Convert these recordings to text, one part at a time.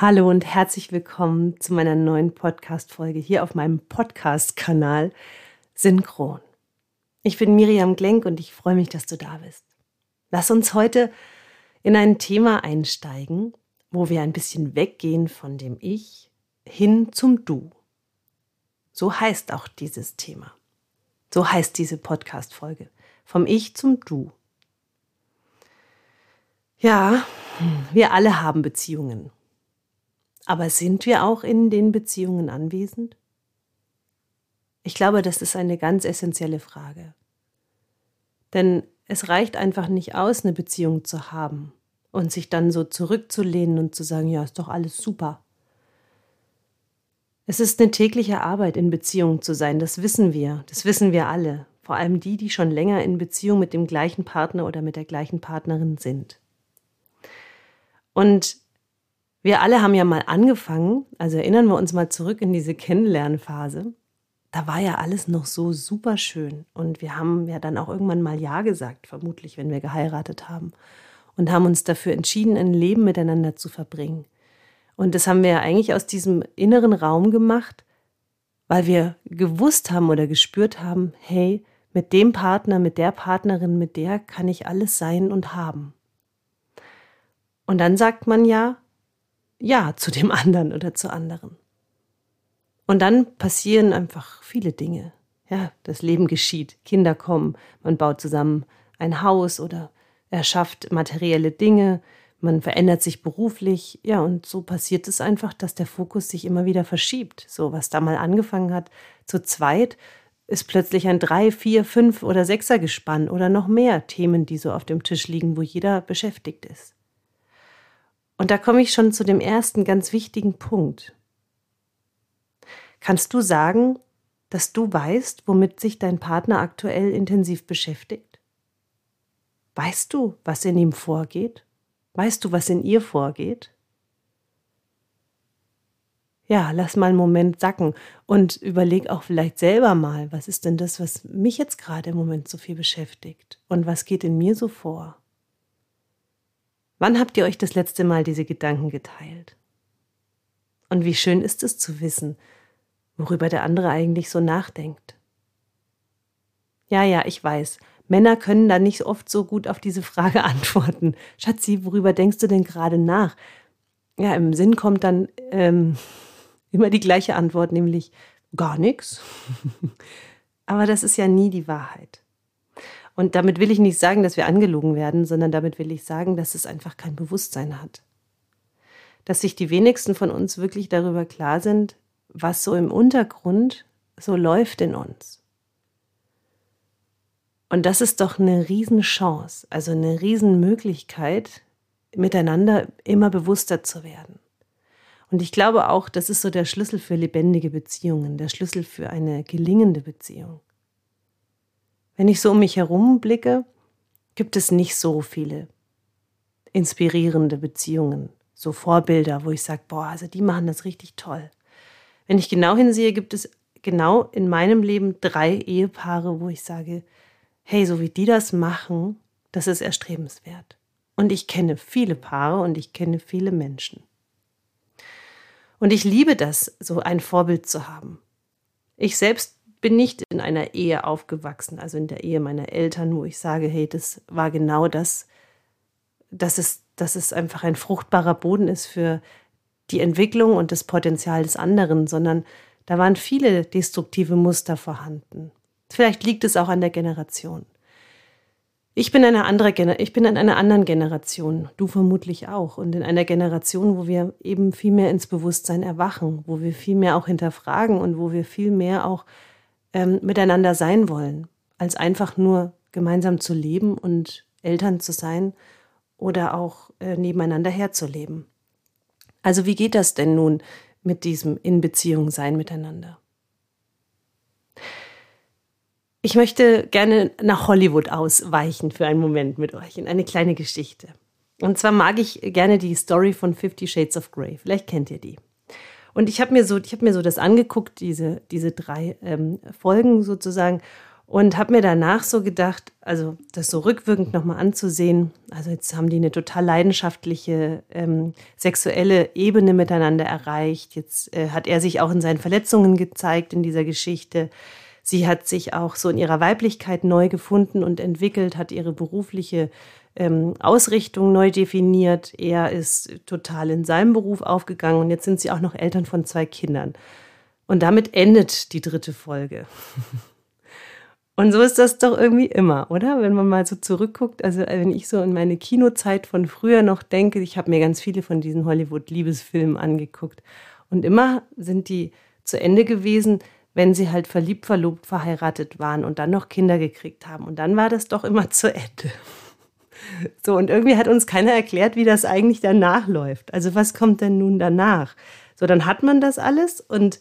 Hallo und herzlich willkommen zu meiner neuen Podcast-Folge hier auf meinem Podcast-Kanal Synchron. Ich bin Miriam Glenk und ich freue mich, dass du da bist. Lass uns heute in ein Thema einsteigen, wo wir ein bisschen weggehen von dem Ich hin zum Du. So heißt auch dieses Thema. So heißt diese Podcast-Folge. Vom Ich zum Du. Ja, wir alle haben Beziehungen. Aber sind wir auch in den Beziehungen anwesend? Ich glaube, das ist eine ganz essentielle Frage. Denn es reicht einfach nicht aus, eine Beziehung zu haben und sich dann so zurückzulehnen und zu sagen, ja, ist doch alles super. Es ist eine tägliche Arbeit, in Beziehung zu sein, das wissen wir, das wissen wir alle, vor allem die, die schon länger in Beziehung mit dem gleichen Partner oder mit der gleichen Partnerin sind. Und wir alle haben ja mal angefangen, also erinnern wir uns mal zurück in diese Kennenlernphase. Da war ja alles noch so super schön und wir haben ja dann auch irgendwann mal Ja gesagt, vermutlich, wenn wir geheiratet haben und haben uns dafür entschieden, ein Leben miteinander zu verbringen. Und das haben wir ja eigentlich aus diesem inneren Raum gemacht, weil wir gewusst haben oder gespürt haben, hey, mit dem Partner, mit der Partnerin, mit der kann ich alles sein und haben. Und dann sagt man ja, ja zu dem anderen oder zur anderen. Und dann passieren einfach viele Dinge. Ja, das Leben geschieht, Kinder kommen, man baut zusammen ein Haus oder erschafft materielle Dinge, man verändert sich beruflich, ja, und so passiert es einfach, dass der Fokus sich immer wieder verschiebt. So, was da mal angefangen hat, zu zweit, ist plötzlich ein drei, vier, fünf oder sechser Gespann oder noch mehr Themen, die so auf dem Tisch liegen, wo jeder beschäftigt ist. Und da komme ich schon zu dem ersten ganz wichtigen Punkt. Kannst du sagen, dass du weißt, womit sich dein Partner aktuell intensiv beschäftigt? Weißt du, was in ihm vorgeht? Weißt du, was in ihr vorgeht? Ja, lass mal einen Moment sacken und überleg auch vielleicht selber mal, was ist denn das, was mich jetzt gerade im Moment so viel beschäftigt und was geht in mir so vor? Wann habt ihr euch das letzte Mal diese Gedanken geteilt? Und wie schön ist es zu wissen, worüber der andere eigentlich so nachdenkt. Ja, ja, ich weiß. Männer können da nicht oft so gut auf diese Frage antworten. Schatzi, worüber denkst du denn gerade nach? Ja, im Sinn kommt dann ähm, immer die gleiche Antwort, nämlich gar nichts. Aber das ist ja nie die Wahrheit. Und damit will ich nicht sagen, dass wir angelogen werden, sondern damit will ich sagen, dass es einfach kein Bewusstsein hat. Dass sich die wenigsten von uns wirklich darüber klar sind, was so im Untergrund so läuft in uns. Und das ist doch eine Riesenchance, also eine Riesenmöglichkeit, miteinander immer bewusster zu werden. Und ich glaube auch, das ist so der Schlüssel für lebendige Beziehungen, der Schlüssel für eine gelingende Beziehung. Wenn ich so um mich herum blicke, gibt es nicht so viele inspirierende Beziehungen, so Vorbilder, wo ich sage, boah, also die machen das richtig toll. Wenn ich genau hinsehe, gibt es genau in meinem Leben drei Ehepaare, wo ich sage, hey, so wie die das machen, das ist erstrebenswert. Und ich kenne viele Paare und ich kenne viele Menschen. Und ich liebe das, so ein Vorbild zu haben. Ich selbst bin nicht in einer Ehe aufgewachsen, also in der Ehe meiner Eltern, wo ich sage, hey, das war genau das, dass es, dass es einfach ein fruchtbarer Boden ist für die Entwicklung und das Potenzial des anderen, sondern da waren viele destruktive Muster vorhanden. Vielleicht liegt es auch an der Generation. Ich bin eine andere ich bin in einer anderen Generation, du vermutlich auch und in einer Generation, wo wir eben viel mehr ins Bewusstsein erwachen, wo wir viel mehr auch hinterfragen und wo wir viel mehr auch ähm, miteinander sein wollen, als einfach nur gemeinsam zu leben und Eltern zu sein oder auch äh, nebeneinander herzuleben. Also wie geht das denn nun mit diesem in Beziehung sein miteinander? Ich möchte gerne nach Hollywood ausweichen für einen Moment mit euch in eine kleine Geschichte. Und zwar mag ich gerne die Story von Fifty Shades of Grey. Vielleicht kennt ihr die. Und ich habe mir so, ich habe mir so das angeguckt, diese, diese drei ähm, Folgen sozusagen. Und habe mir danach so gedacht, also das so rückwirkend nochmal anzusehen, also jetzt haben die eine total leidenschaftliche ähm, sexuelle Ebene miteinander erreicht. Jetzt äh, hat er sich auch in seinen Verletzungen gezeigt in dieser Geschichte. Sie hat sich auch so in ihrer Weiblichkeit neu gefunden und entwickelt, hat ihre berufliche ähm, Ausrichtung neu definiert. Er ist total in seinem Beruf aufgegangen und jetzt sind sie auch noch Eltern von zwei Kindern. Und damit endet die dritte Folge. Und so ist das doch irgendwie immer, oder? Wenn man mal so zurückguckt, also äh, wenn ich so in meine Kinozeit von früher noch denke, ich habe mir ganz viele von diesen Hollywood-Liebesfilmen angeguckt. Und immer sind die zu Ende gewesen, wenn sie halt verliebt, verlobt, verheiratet waren und dann noch Kinder gekriegt haben. Und dann war das doch immer zu Ende. So, und irgendwie hat uns keiner erklärt, wie das eigentlich danach läuft. Also was kommt denn nun danach? So, dann hat man das alles und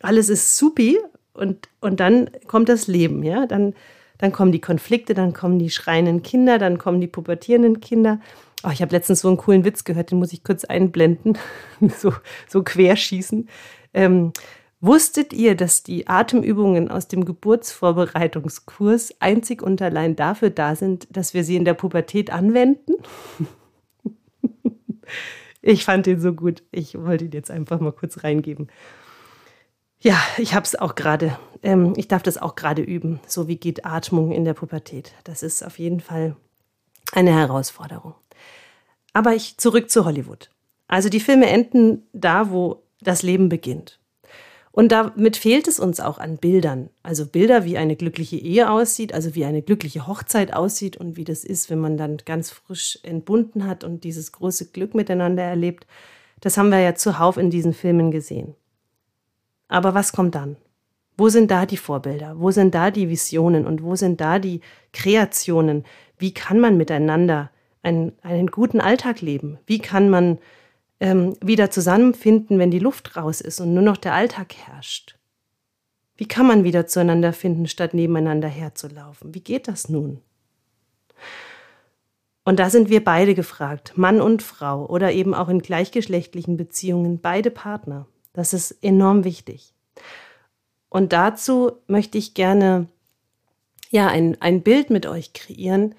alles ist supi und, und dann kommt das Leben, ja. Dann, dann kommen die Konflikte, dann kommen die schreienden Kinder, dann kommen die pubertierenden Kinder. Oh, ich habe letztens so einen coolen Witz gehört, den muss ich kurz einblenden, so, so querschießen. Ähm, wusstet ihr, dass die Atemübungen aus dem Geburtsvorbereitungskurs einzig und allein dafür da sind, dass wir sie in der Pubertät anwenden? ich fand den so gut. Ich wollte ihn jetzt einfach mal kurz reingeben. Ja, ich habe es auch gerade. Ähm, ich darf das auch gerade üben. So wie geht Atmung in der Pubertät. Das ist auf jeden Fall eine Herausforderung. Aber ich zurück zu Hollywood. Also die Filme enden da, wo das Leben beginnt. Und damit fehlt es uns auch an Bildern. Also Bilder, wie eine glückliche Ehe aussieht, also wie eine glückliche Hochzeit aussieht und wie das ist, wenn man dann ganz frisch entbunden hat und dieses große Glück miteinander erlebt. Das haben wir ja zuhauf in diesen Filmen gesehen. Aber was kommt dann? Wo sind da die Vorbilder? Wo sind da die Visionen? Und wo sind da die Kreationen? Wie kann man miteinander einen, einen guten Alltag leben? Wie kann man ähm, wieder zusammenfinden, wenn die Luft raus ist und nur noch der Alltag herrscht? Wie kann man wieder zueinander finden, statt nebeneinander herzulaufen? Wie geht das nun? Und da sind wir beide gefragt, Mann und Frau oder eben auch in gleichgeschlechtlichen Beziehungen, beide Partner. Das ist enorm wichtig. Und dazu möchte ich gerne ja ein, ein Bild mit euch kreieren,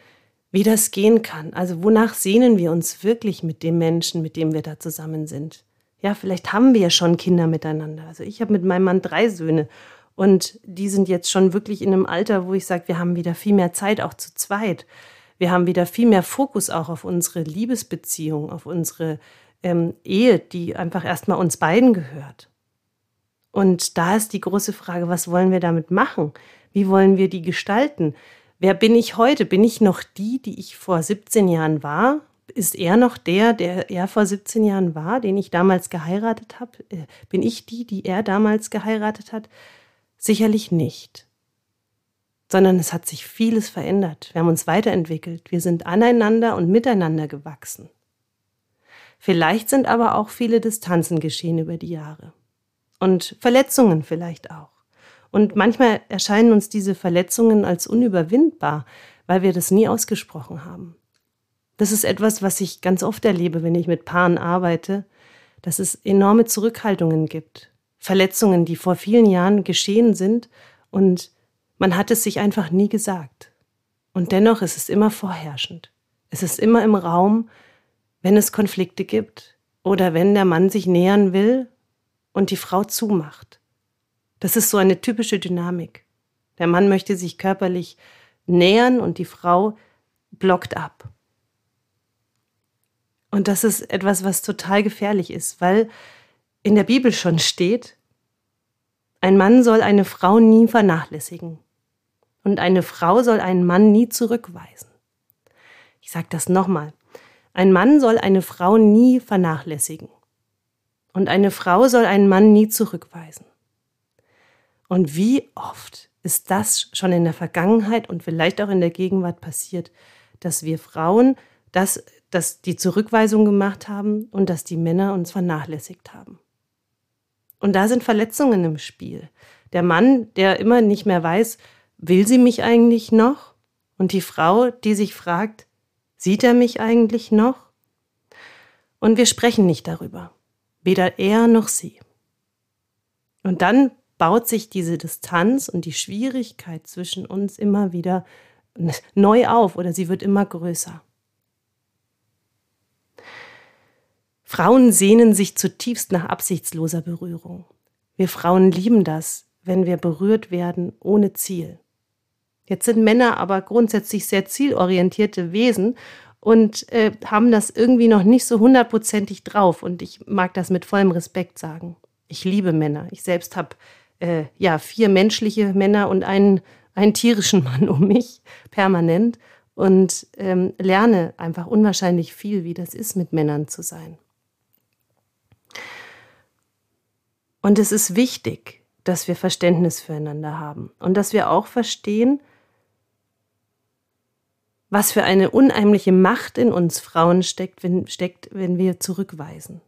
wie das gehen kann. Also wonach sehnen wir uns wirklich mit dem Menschen, mit dem wir da zusammen sind? Ja, vielleicht haben wir ja schon Kinder miteinander. Also ich habe mit meinem Mann drei Söhne und die sind jetzt schon wirklich in einem Alter, wo ich sage, wir haben wieder viel mehr Zeit auch zu zweit. Wir haben wieder viel mehr Fokus auch auf unsere Liebesbeziehung, auf unsere ähm, Ehe, die einfach erstmal uns beiden gehört. Und da ist die große Frage, was wollen wir damit machen? Wie wollen wir die gestalten? Wer bin ich heute? Bin ich noch die, die ich vor 17 Jahren war? Ist er noch der, der er vor 17 Jahren war, den ich damals geheiratet habe? Äh, bin ich die, die er damals geheiratet hat? Sicherlich nicht. Sondern es hat sich vieles verändert. Wir haben uns weiterentwickelt. Wir sind aneinander und miteinander gewachsen. Vielleicht sind aber auch viele Distanzen geschehen über die Jahre. Und Verletzungen vielleicht auch. Und manchmal erscheinen uns diese Verletzungen als unüberwindbar, weil wir das nie ausgesprochen haben. Das ist etwas, was ich ganz oft erlebe, wenn ich mit Paaren arbeite, dass es enorme Zurückhaltungen gibt. Verletzungen, die vor vielen Jahren geschehen sind und man hat es sich einfach nie gesagt. Und dennoch ist es immer vorherrschend. Es ist immer im Raum, wenn es Konflikte gibt oder wenn der Mann sich nähern will und die Frau zumacht. Das ist so eine typische Dynamik. Der Mann möchte sich körperlich nähern und die Frau blockt ab. Und das ist etwas, was total gefährlich ist, weil in der Bibel schon steht, ein Mann soll eine Frau nie vernachlässigen und eine Frau soll einen Mann nie zurückweisen. Ich sage das nochmal. Ein Mann soll eine Frau nie vernachlässigen. Und eine Frau soll einen Mann nie zurückweisen. Und wie oft ist das schon in der Vergangenheit und vielleicht auch in der Gegenwart passiert, dass wir Frauen das, dass die Zurückweisung gemacht haben und dass die Männer uns vernachlässigt haben. Und da sind Verletzungen im Spiel. Der Mann, der immer nicht mehr weiß, will sie mich eigentlich noch? Und die Frau, die sich fragt, Sieht er mich eigentlich noch? Und wir sprechen nicht darüber, weder er noch sie. Und dann baut sich diese Distanz und die Schwierigkeit zwischen uns immer wieder neu auf oder sie wird immer größer. Frauen sehnen sich zutiefst nach absichtsloser Berührung. Wir Frauen lieben das, wenn wir berührt werden ohne Ziel. Jetzt sind Männer aber grundsätzlich sehr zielorientierte Wesen und äh, haben das irgendwie noch nicht so hundertprozentig drauf. Und ich mag das mit vollem Respekt sagen. Ich liebe Männer. Ich selbst habe äh, ja vier menschliche Männer und einen, einen tierischen Mann um mich permanent und ähm, lerne einfach unwahrscheinlich viel, wie das ist, mit Männern zu sein. Und es ist wichtig, dass wir Verständnis füreinander haben und dass wir auch verstehen, was für eine unheimliche Macht in uns Frauen steckt, wenn, steckt, wenn wir zurückweisen.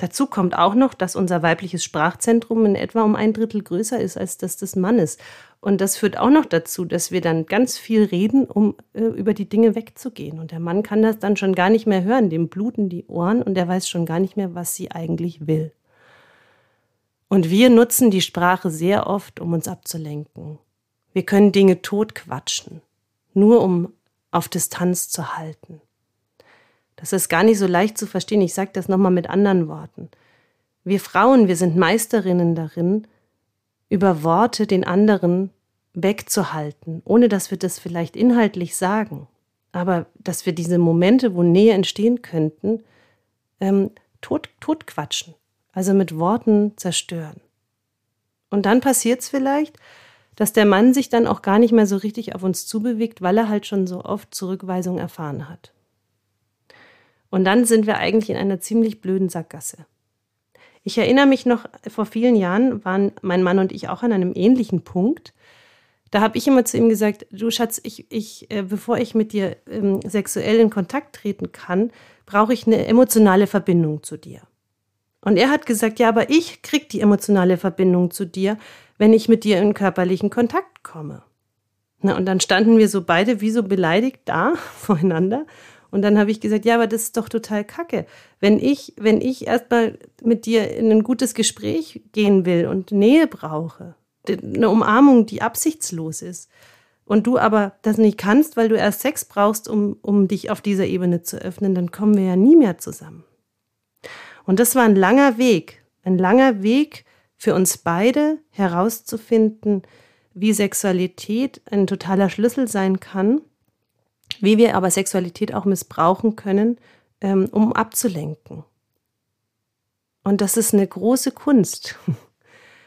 Dazu kommt auch noch, dass unser weibliches Sprachzentrum in etwa um ein Drittel größer ist als das des Mannes. Und das führt auch noch dazu, dass wir dann ganz viel reden, um äh, über die Dinge wegzugehen. Und der Mann kann das dann schon gar nicht mehr hören, dem bluten die Ohren und er weiß schon gar nicht mehr, was sie eigentlich will. Und wir nutzen die Sprache sehr oft, um uns abzulenken. Wir können Dinge totquatschen, nur um auf Distanz zu halten. Das ist gar nicht so leicht zu verstehen. Ich sage das nochmal mit anderen Worten. Wir Frauen, wir sind Meisterinnen darin, über Worte den anderen wegzuhalten, ohne dass wir das vielleicht inhaltlich sagen. Aber dass wir diese Momente, wo Nähe entstehen könnten, ähm, tot, totquatschen, also mit Worten zerstören. Und dann passiert es vielleicht, dass der Mann sich dann auch gar nicht mehr so richtig auf uns zubewegt, weil er halt schon so oft Zurückweisung erfahren hat. Und dann sind wir eigentlich in einer ziemlich blöden Sackgasse. Ich erinnere mich noch, vor vielen Jahren waren mein Mann und ich auch an einem ähnlichen Punkt. Da habe ich immer zu ihm gesagt, du Schatz, ich, ich, äh, bevor ich mit dir ähm, sexuell in Kontakt treten kann, brauche ich eine emotionale Verbindung zu dir. Und er hat gesagt, ja, aber ich krieg die emotionale Verbindung zu dir, wenn ich mit dir in körperlichen Kontakt komme. Na, und dann standen wir so beide wie so beleidigt da voreinander. Und dann habe ich gesagt, ja, aber das ist doch total kacke. Wenn ich, wenn ich erstmal mit dir in ein gutes Gespräch gehen will und Nähe brauche, eine Umarmung, die absichtslos ist, und du aber das nicht kannst, weil du erst Sex brauchst, um, um dich auf dieser Ebene zu öffnen, dann kommen wir ja nie mehr zusammen. Und das war ein langer Weg, ein langer Weg, für uns beide herauszufinden, wie Sexualität ein totaler Schlüssel sein kann, wie wir aber Sexualität auch missbrauchen können, ähm, um abzulenken. Und das ist eine große Kunst.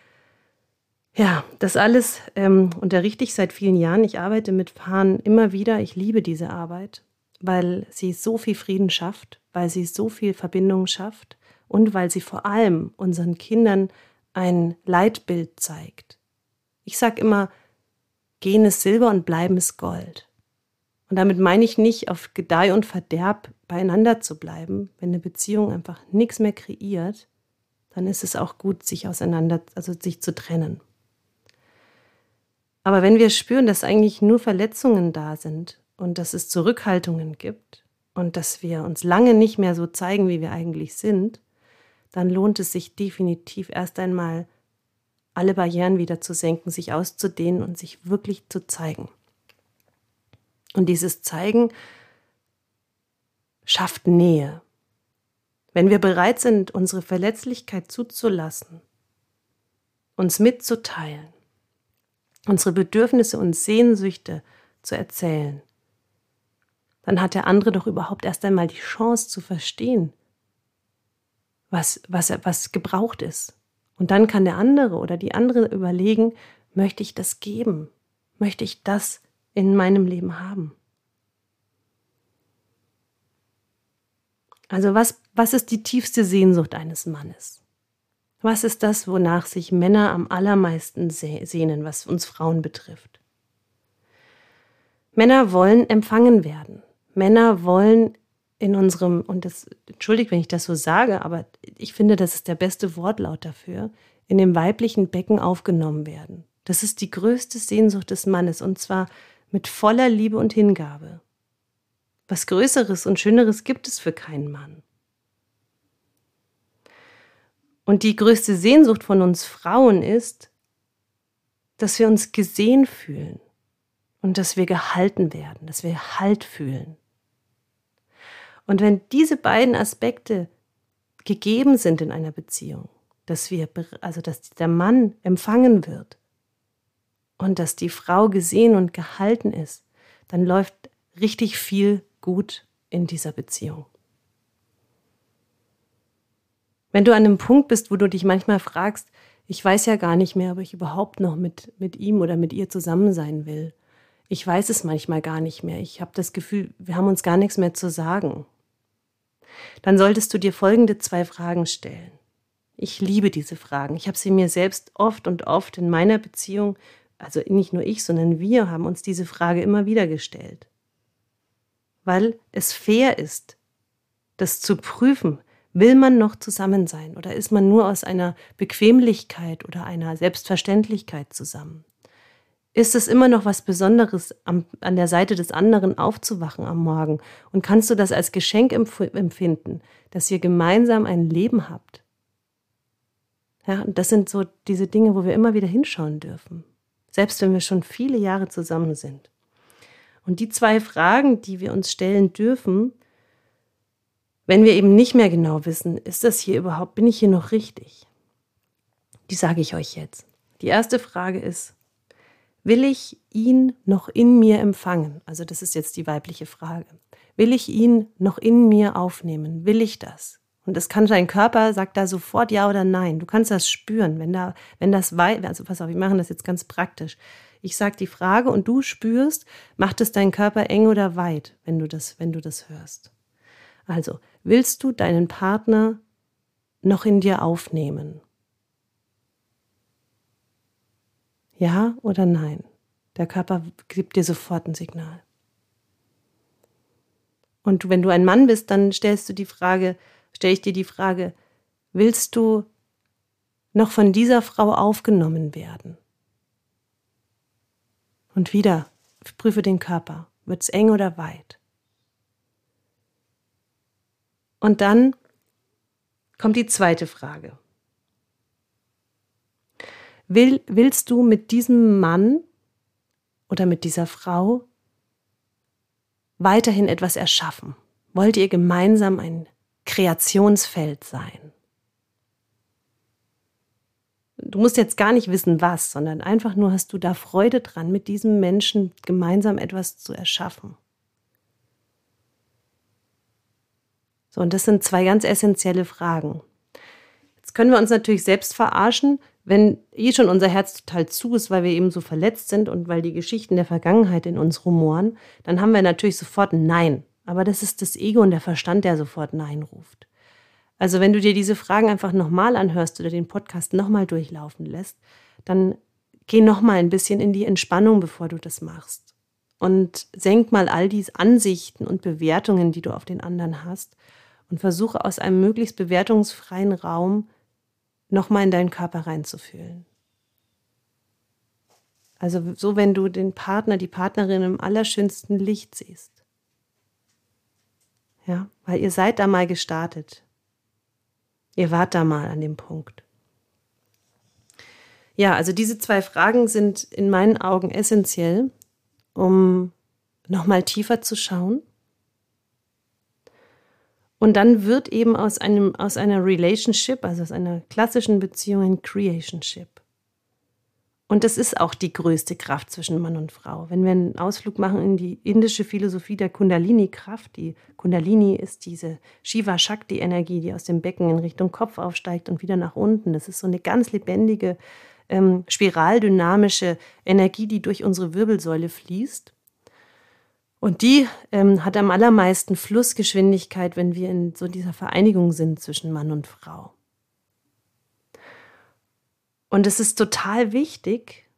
ja, das alles ähm, unterrichte ich seit vielen Jahren. Ich arbeite mit Paaren immer wieder. Ich liebe diese Arbeit, weil sie so viel Frieden schafft, weil sie so viel Verbindung schafft und weil sie vor allem unseren Kindern ein Leitbild zeigt. Ich sage immer, gehen ist Silber und bleiben ist Gold. Und damit meine ich nicht, auf Gedeih und Verderb beieinander zu bleiben. Wenn eine Beziehung einfach nichts mehr kreiert, dann ist es auch gut, sich auseinander, also sich zu trennen. Aber wenn wir spüren, dass eigentlich nur Verletzungen da sind und dass es Zurückhaltungen gibt und dass wir uns lange nicht mehr so zeigen, wie wir eigentlich sind, dann lohnt es sich definitiv erst einmal, alle Barrieren wieder zu senken, sich auszudehnen und sich wirklich zu zeigen. Und dieses Zeigen schafft Nähe. Wenn wir bereit sind, unsere Verletzlichkeit zuzulassen, uns mitzuteilen, unsere Bedürfnisse und Sehnsüchte zu erzählen, dann hat der andere doch überhaupt erst einmal die Chance zu verstehen, was, was, was gebraucht ist. Und dann kann der andere oder die andere überlegen, möchte ich das geben? Möchte ich das in meinem Leben haben? Also was, was ist die tiefste Sehnsucht eines Mannes? Was ist das, wonach sich Männer am allermeisten sehnen, was uns Frauen betrifft? Männer wollen empfangen werden. Männer wollen in unserem, und das, entschuldigt, wenn ich das so sage, aber ich finde, das ist der beste Wortlaut dafür, in dem weiblichen Becken aufgenommen werden. Das ist die größte Sehnsucht des Mannes, und zwar mit voller Liebe und Hingabe. Was Größeres und Schöneres gibt es für keinen Mann. Und die größte Sehnsucht von uns Frauen ist, dass wir uns gesehen fühlen und dass wir gehalten werden, dass wir Halt fühlen. Und wenn diese beiden Aspekte gegeben sind in einer Beziehung, dass wir, also dass der Mann empfangen wird und dass die Frau gesehen und gehalten ist, dann läuft richtig viel gut in dieser Beziehung. Wenn du an einem Punkt bist, wo du dich manchmal fragst, ich weiß ja gar nicht mehr, ob ich überhaupt noch mit, mit ihm oder mit ihr zusammen sein will. Ich weiß es manchmal gar nicht mehr. Ich habe das Gefühl, wir haben uns gar nichts mehr zu sagen. Dann solltest du dir folgende zwei Fragen stellen. Ich liebe diese Fragen. Ich habe sie mir selbst oft und oft in meiner Beziehung, also nicht nur ich, sondern wir haben uns diese Frage immer wieder gestellt. Weil es fair ist, das zu prüfen, Will man noch zusammen sein oder ist man nur aus einer Bequemlichkeit oder einer Selbstverständlichkeit zusammen? Ist es immer noch was Besonderes, am, an der Seite des anderen aufzuwachen am Morgen? Und kannst du das als Geschenk empf empfinden, dass ihr gemeinsam ein Leben habt? Ja, und das sind so diese Dinge, wo wir immer wieder hinschauen dürfen. Selbst wenn wir schon viele Jahre zusammen sind. Und die zwei Fragen, die wir uns stellen dürfen, wenn wir eben nicht mehr genau wissen, ist das hier überhaupt, bin ich hier noch richtig? Die sage ich euch jetzt. Die erste Frage ist, will ich ihn noch in mir empfangen? Also das ist jetzt die weibliche Frage. Will ich ihn noch in mir aufnehmen? Will ich das? Und das kann dein Körper, sagt da sofort ja oder nein. Du kannst das spüren, wenn da, wenn das weit, also pass auf, wir machen das jetzt ganz praktisch. Ich sage die Frage und du spürst, macht es dein Körper eng oder weit, wenn du das, wenn du das hörst. Also, willst du deinen Partner noch in dir aufnehmen? Ja oder nein? Der Körper gibt dir sofort ein Signal. Und wenn du ein Mann bist, dann stellst du die Frage, stelle ich dir die Frage, willst du noch von dieser Frau aufgenommen werden? Und wieder, prüfe den Körper. Wird es eng oder weit? Und dann kommt die zweite Frage. Will, willst du mit diesem Mann oder mit dieser Frau weiterhin etwas erschaffen? Wollt ihr gemeinsam ein Kreationsfeld sein? Du musst jetzt gar nicht wissen, was, sondern einfach nur hast du da Freude dran, mit diesem Menschen gemeinsam etwas zu erschaffen. So, und das sind zwei ganz essentielle Fragen. Jetzt können wir uns natürlich selbst verarschen, wenn eh schon unser Herz total zu ist, weil wir eben so verletzt sind und weil die Geschichten der Vergangenheit in uns rumoren, dann haben wir natürlich sofort ein Nein. Aber das ist das Ego und der Verstand, der sofort Nein ruft. Also wenn du dir diese Fragen einfach nochmal anhörst oder den Podcast nochmal durchlaufen lässt, dann geh nochmal ein bisschen in die Entspannung, bevor du das machst. Und senk mal all diese Ansichten und Bewertungen, die du auf den anderen hast und versuche aus einem möglichst bewertungsfreien Raum nochmal in deinen Körper reinzufühlen. Also so, wenn du den Partner, die Partnerin im allerschönsten Licht siehst. Ja, weil ihr seid da mal gestartet. Ihr wart da mal an dem Punkt. Ja, also diese zwei Fragen sind in meinen Augen essentiell, um nochmal tiefer zu schauen und dann wird eben aus, einem, aus einer Relationship, also aus einer klassischen Beziehung, ein Creationship. Und das ist auch die größte Kraft zwischen Mann und Frau. Wenn wir einen Ausflug machen in die indische Philosophie der Kundalini-Kraft, die Kundalini ist diese Shiva-Shakti-Energie, die aus dem Becken in Richtung Kopf aufsteigt und wieder nach unten. Das ist so eine ganz lebendige, ähm, spiraldynamische Energie, die durch unsere Wirbelsäule fließt. Und die ähm, hat am allermeisten Flussgeschwindigkeit, wenn wir in so dieser Vereinigung sind zwischen Mann und Frau. Und es ist total wichtig,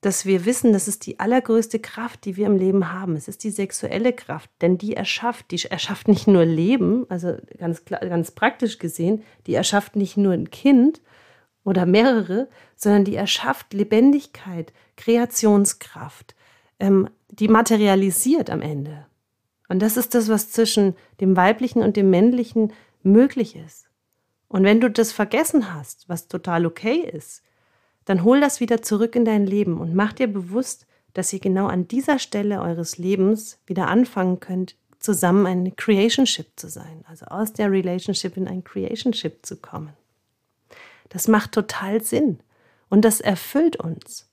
dass wir wissen, das ist die allergrößte Kraft, die wir im Leben haben. Es ist die sexuelle Kraft, denn die erschafft, die erschafft nicht nur Leben, also ganz, ganz praktisch gesehen, die erschafft nicht nur ein Kind oder mehrere, sondern die erschafft Lebendigkeit, Kreationskraft, ähm, die materialisiert am Ende. Und das ist das, was zwischen dem weiblichen und dem männlichen möglich ist. Und wenn du das vergessen hast, was total okay ist, dann hol das wieder zurück in dein Leben und mach dir bewusst, dass ihr genau an dieser Stelle eures Lebens wieder anfangen könnt, zusammen eine Creationship zu sein, also aus der Relationship in ein Creationship zu kommen. Das macht total Sinn und das erfüllt uns.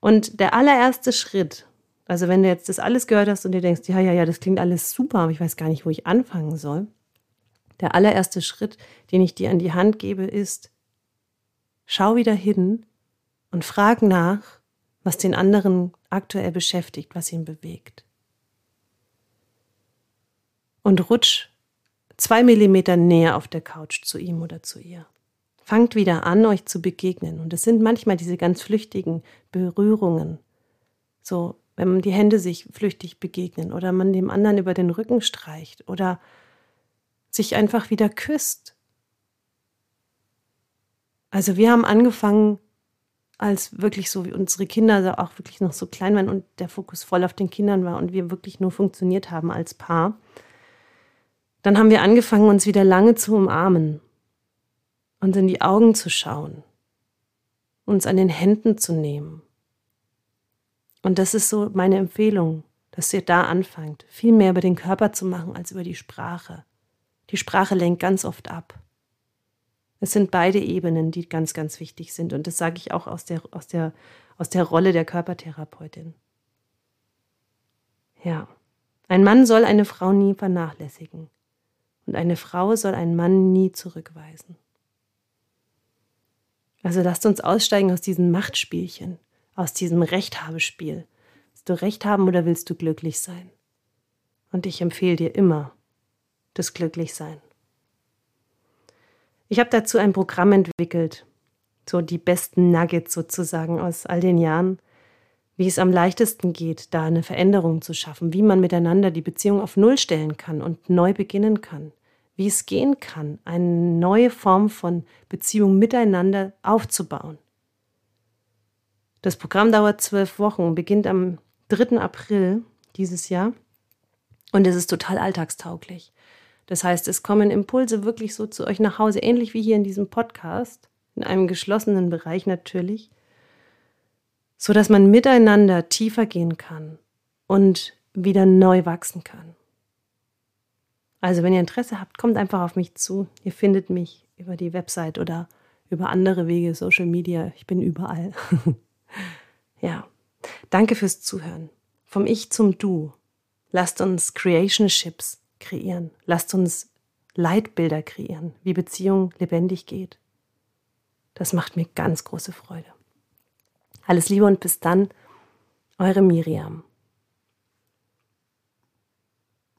Und der allererste Schritt, also wenn du jetzt das alles gehört hast und dir denkst, ja, ja, ja, das klingt alles super, aber ich weiß gar nicht, wo ich anfangen soll. Der allererste Schritt, den ich dir an die Hand gebe, ist, schau wieder hin und frag nach, was den anderen aktuell beschäftigt, was ihn bewegt. Und rutsch zwei Millimeter näher auf der Couch zu ihm oder zu ihr. Fangt wieder an, euch zu begegnen. Und es sind manchmal diese ganz flüchtigen Berührungen. So, wenn die Hände sich flüchtig begegnen oder man dem anderen über den Rücken streicht oder sich einfach wieder küsst. Also wir haben angefangen, als wirklich so wie unsere Kinder auch wirklich noch so klein waren und der Fokus voll auf den Kindern war und wir wirklich nur funktioniert haben als Paar. Dann haben wir angefangen, uns wieder lange zu umarmen uns in die Augen zu schauen, uns an den Händen zu nehmen. Und das ist so meine Empfehlung, dass ihr da anfangt, viel mehr über den Körper zu machen als über die Sprache. Die Sprache lenkt ganz oft ab. Es sind beide Ebenen, die ganz, ganz wichtig sind. Und das sage ich auch aus der, aus der, aus der Rolle der Körpertherapeutin. Ja, ein Mann soll eine Frau nie vernachlässigen. Und eine Frau soll einen Mann nie zurückweisen. Also lasst uns aussteigen aus diesem Machtspielchen, aus diesem Rechthabespiel. Willst du Recht haben oder willst du glücklich sein? Und ich empfehle dir immer das Glücklichsein. Ich habe dazu ein Programm entwickelt, so die besten Nuggets sozusagen aus all den Jahren, wie es am leichtesten geht, da eine Veränderung zu schaffen, wie man miteinander die Beziehung auf Null stellen kann und neu beginnen kann wie es gehen kann, eine neue Form von Beziehung miteinander aufzubauen. Das Programm dauert zwölf Wochen, beginnt am 3. April dieses Jahr und es ist total alltagstauglich. Das heißt, es kommen Impulse wirklich so zu euch nach Hause, ähnlich wie hier in diesem Podcast, in einem geschlossenen Bereich natürlich, so dass man miteinander tiefer gehen kann und wieder neu wachsen kann. Also wenn ihr Interesse habt, kommt einfach auf mich zu. Ihr findet mich über die Website oder über andere Wege, Social Media. Ich bin überall. ja, danke fürs Zuhören. Vom Ich zum Du. Lasst uns Creationships kreieren. Lasst uns Leitbilder kreieren, wie Beziehung lebendig geht. Das macht mir ganz große Freude. Alles Liebe und bis dann, eure Miriam.